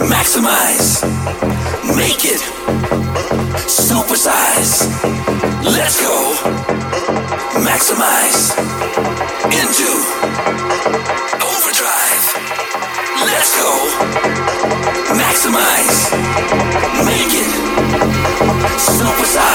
Maximize. Make it. Supersize. Let's go. Maximize. Into. Overdrive. Let's go. Maximize. Make it. Supersize.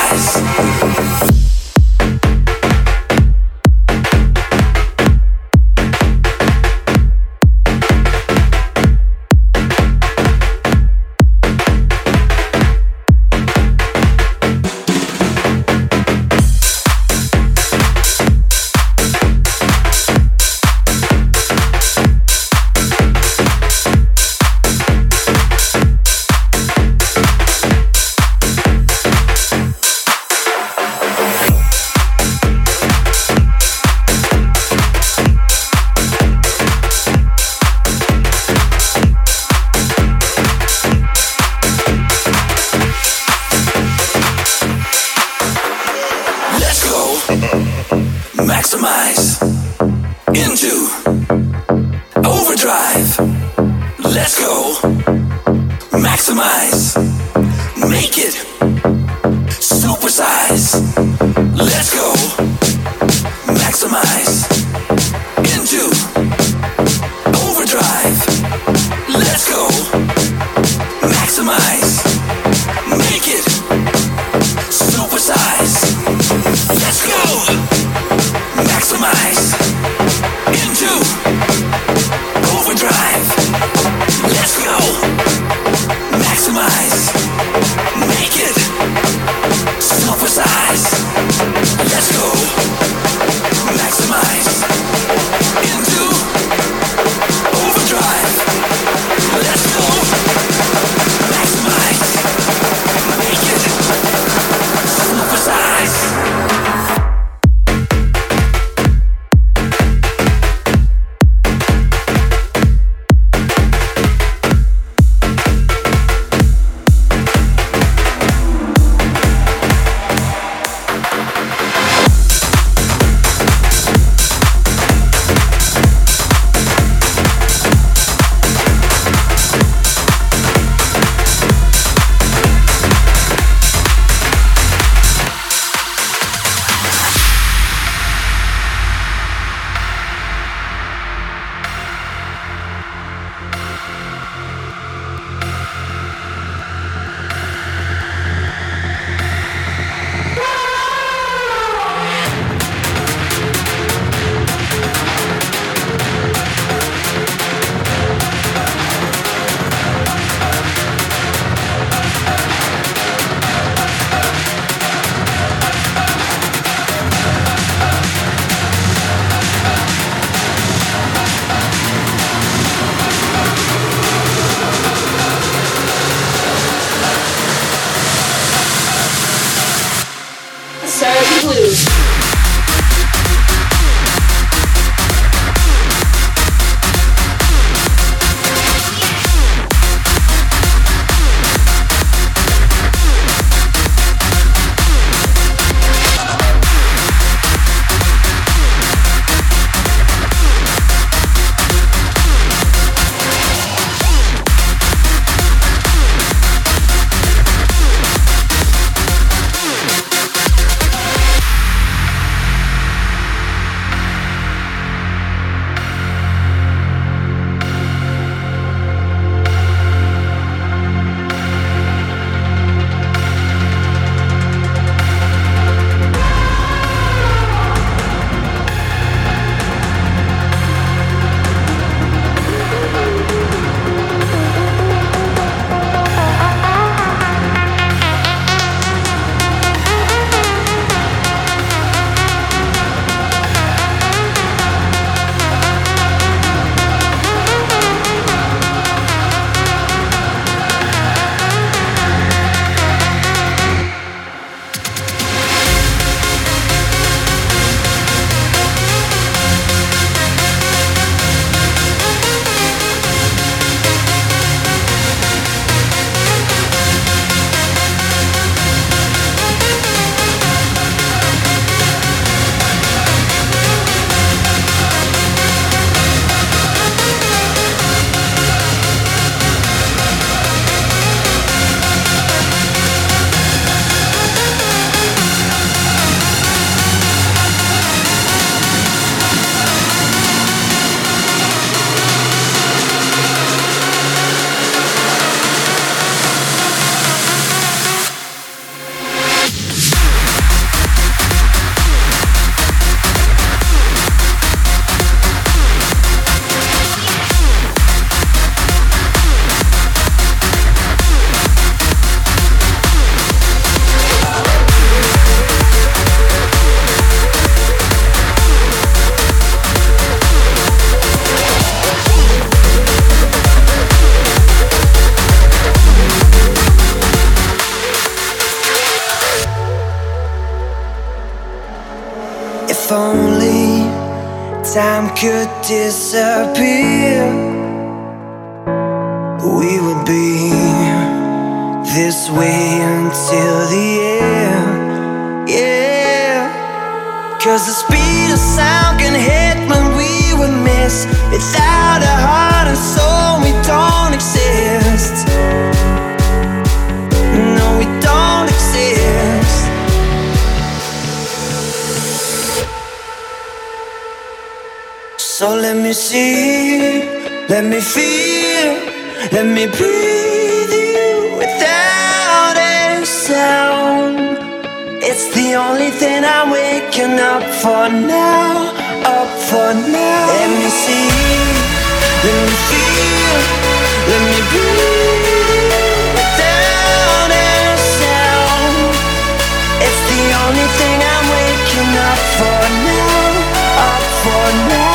If only time could disappear, we would be this way until the end. Yeah, cause the speed of sound can hit when we would miss. Without a heart and soul, So let me see, let me feel, let me breathe you without a sound. It's the only thing I'm waking up for now, up for now. Let me see, let me feel, let me breathe you without a sound. It's the only thing I'm waking up for now, up for now.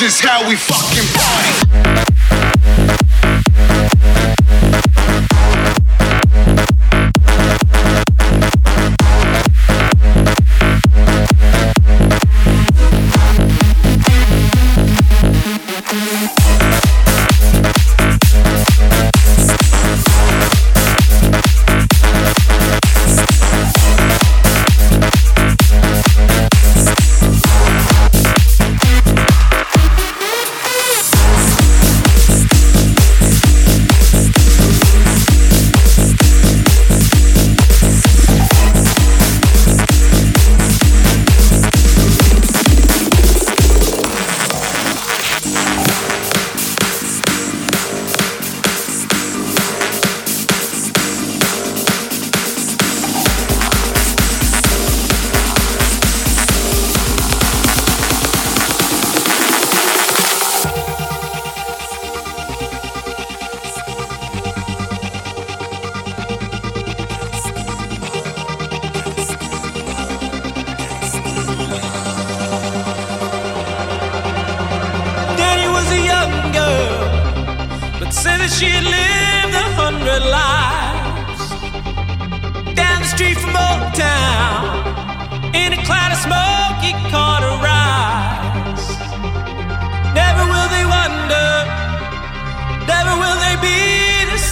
This is how we fucking party.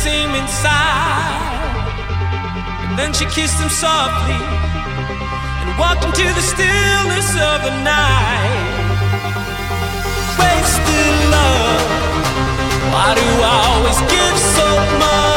him inside. And then she kissed him softly and walked into the stillness of the night. Wasted love, why do I always give so much?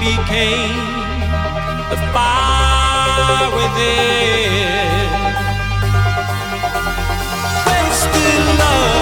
became the fire within. Wasted love.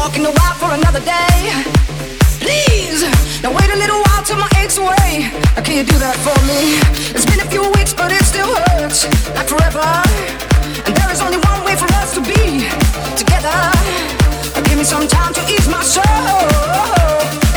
walking the wild for another day. Please, now wait a little while till my aches away. Now can you do that for me? It's been a few weeks, but it still hurts, like forever. And there is only one way for us to be together. Now give me some time to ease my soul.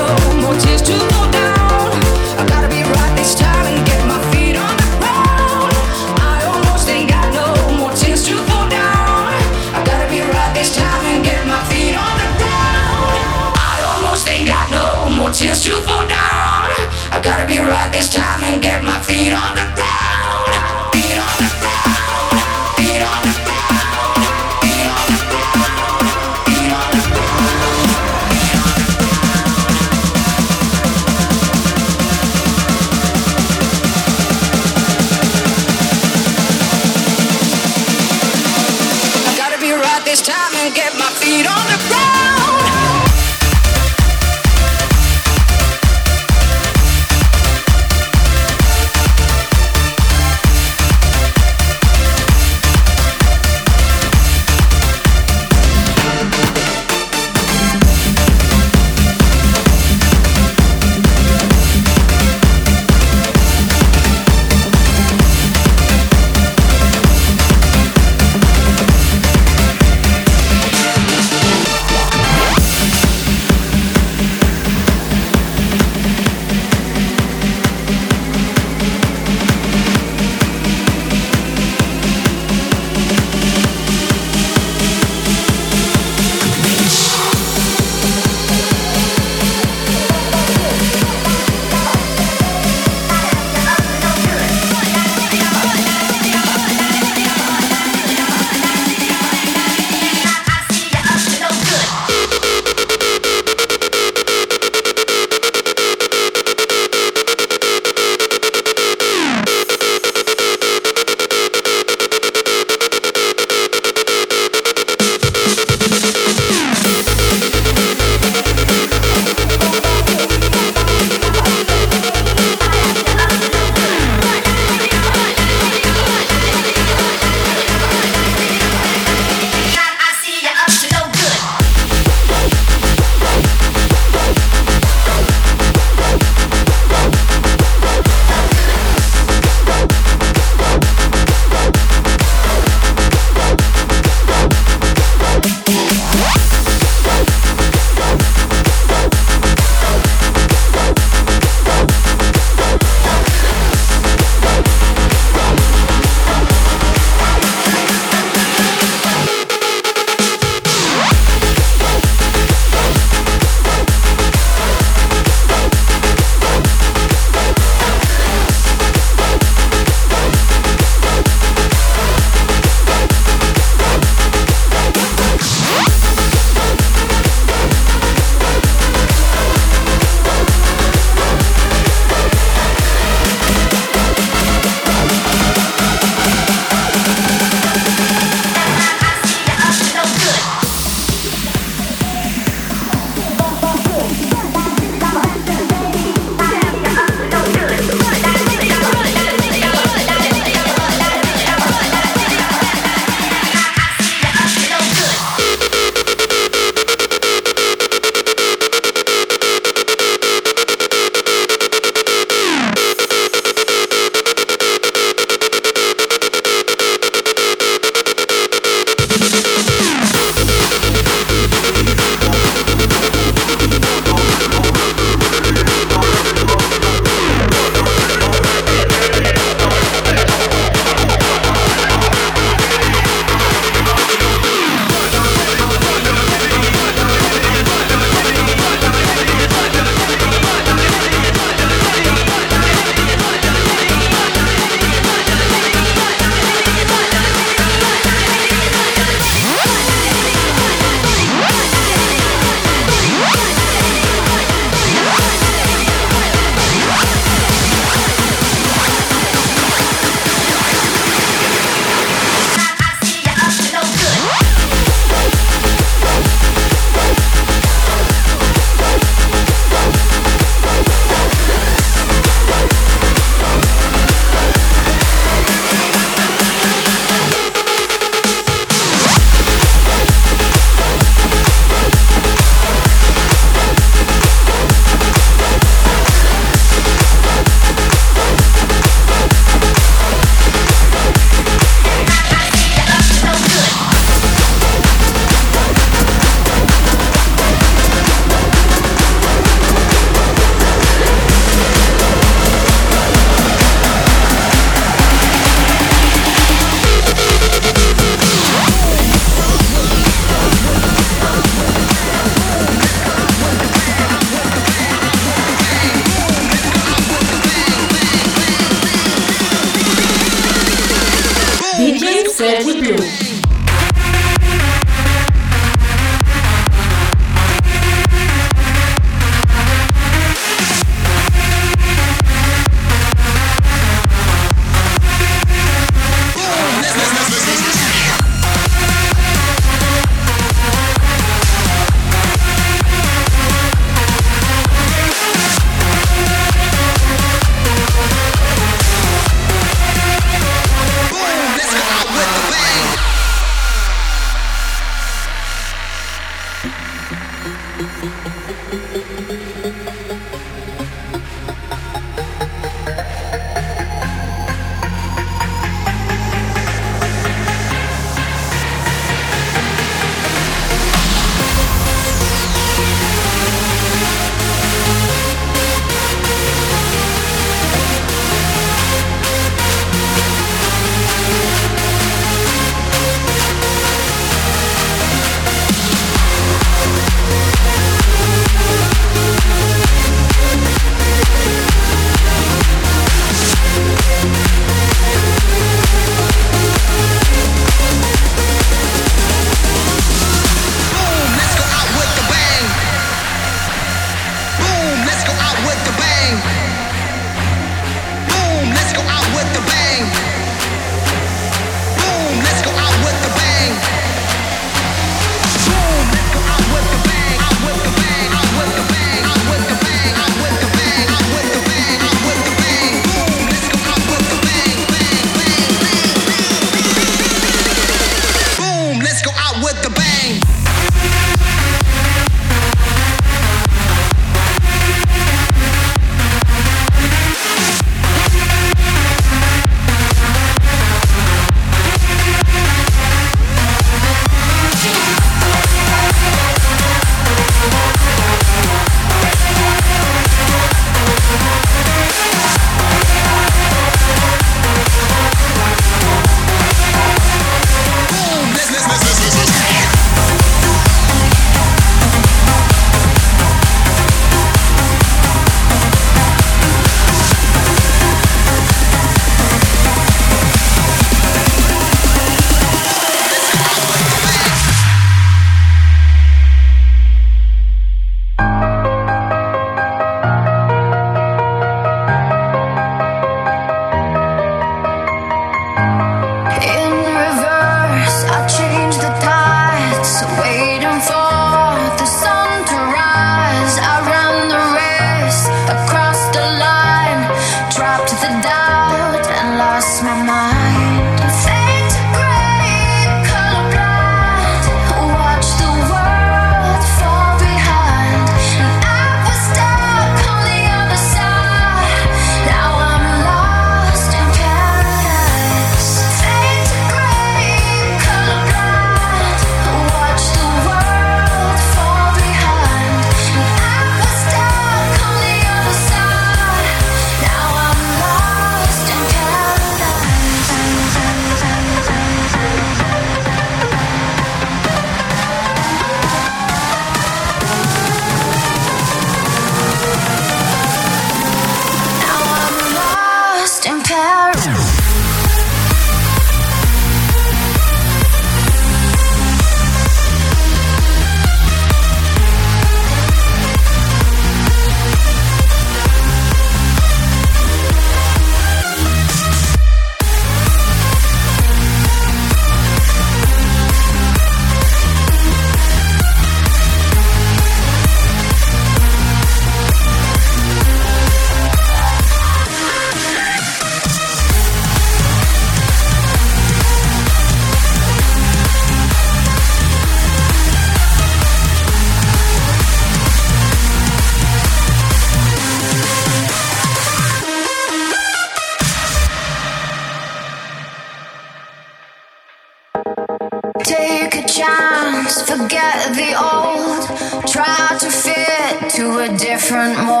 Different.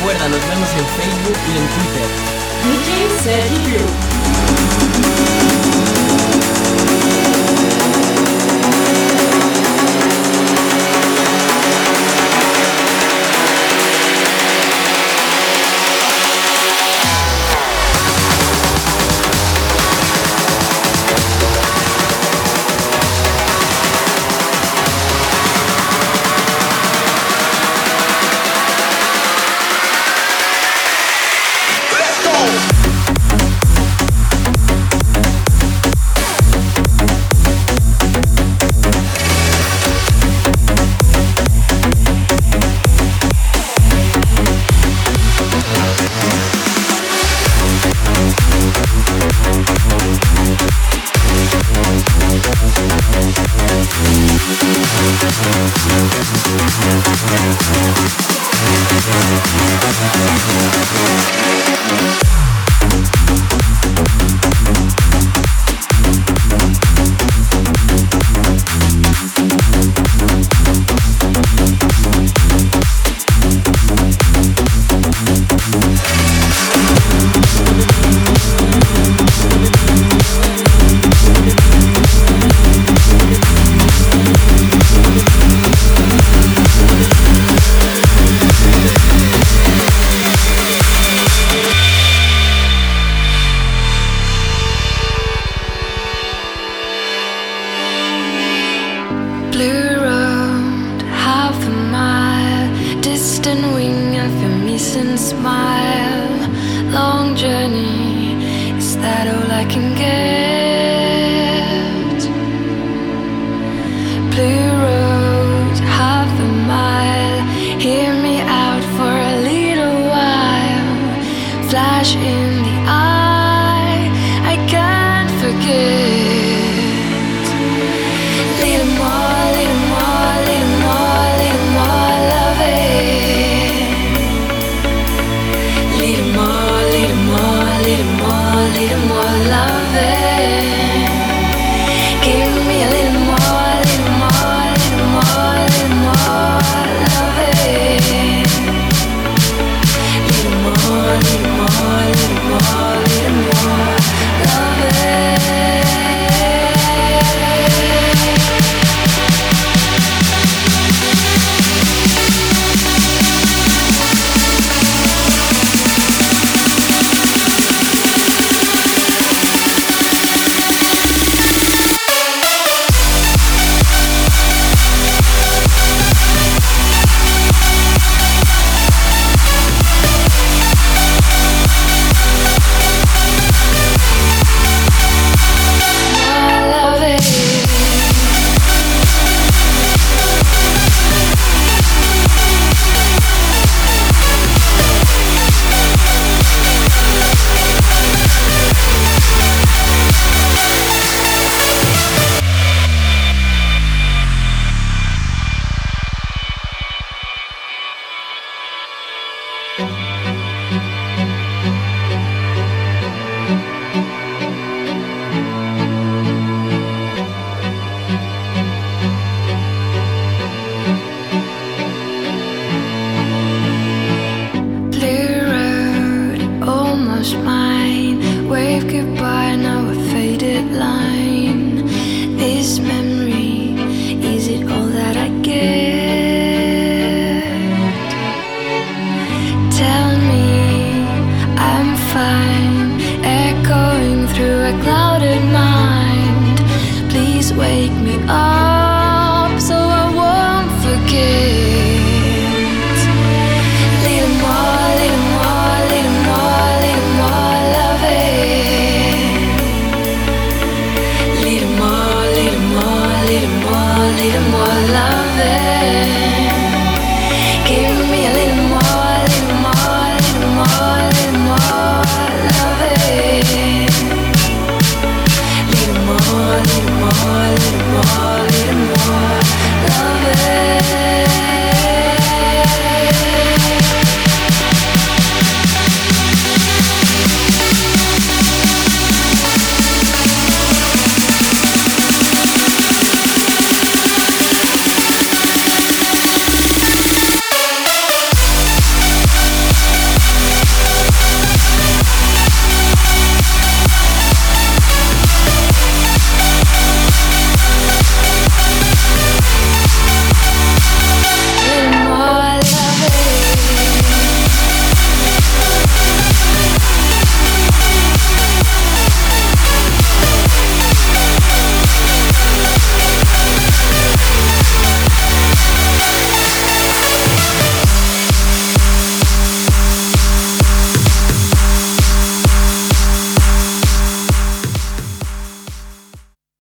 Recuerda, nos vemos en Facebook y en Twitter.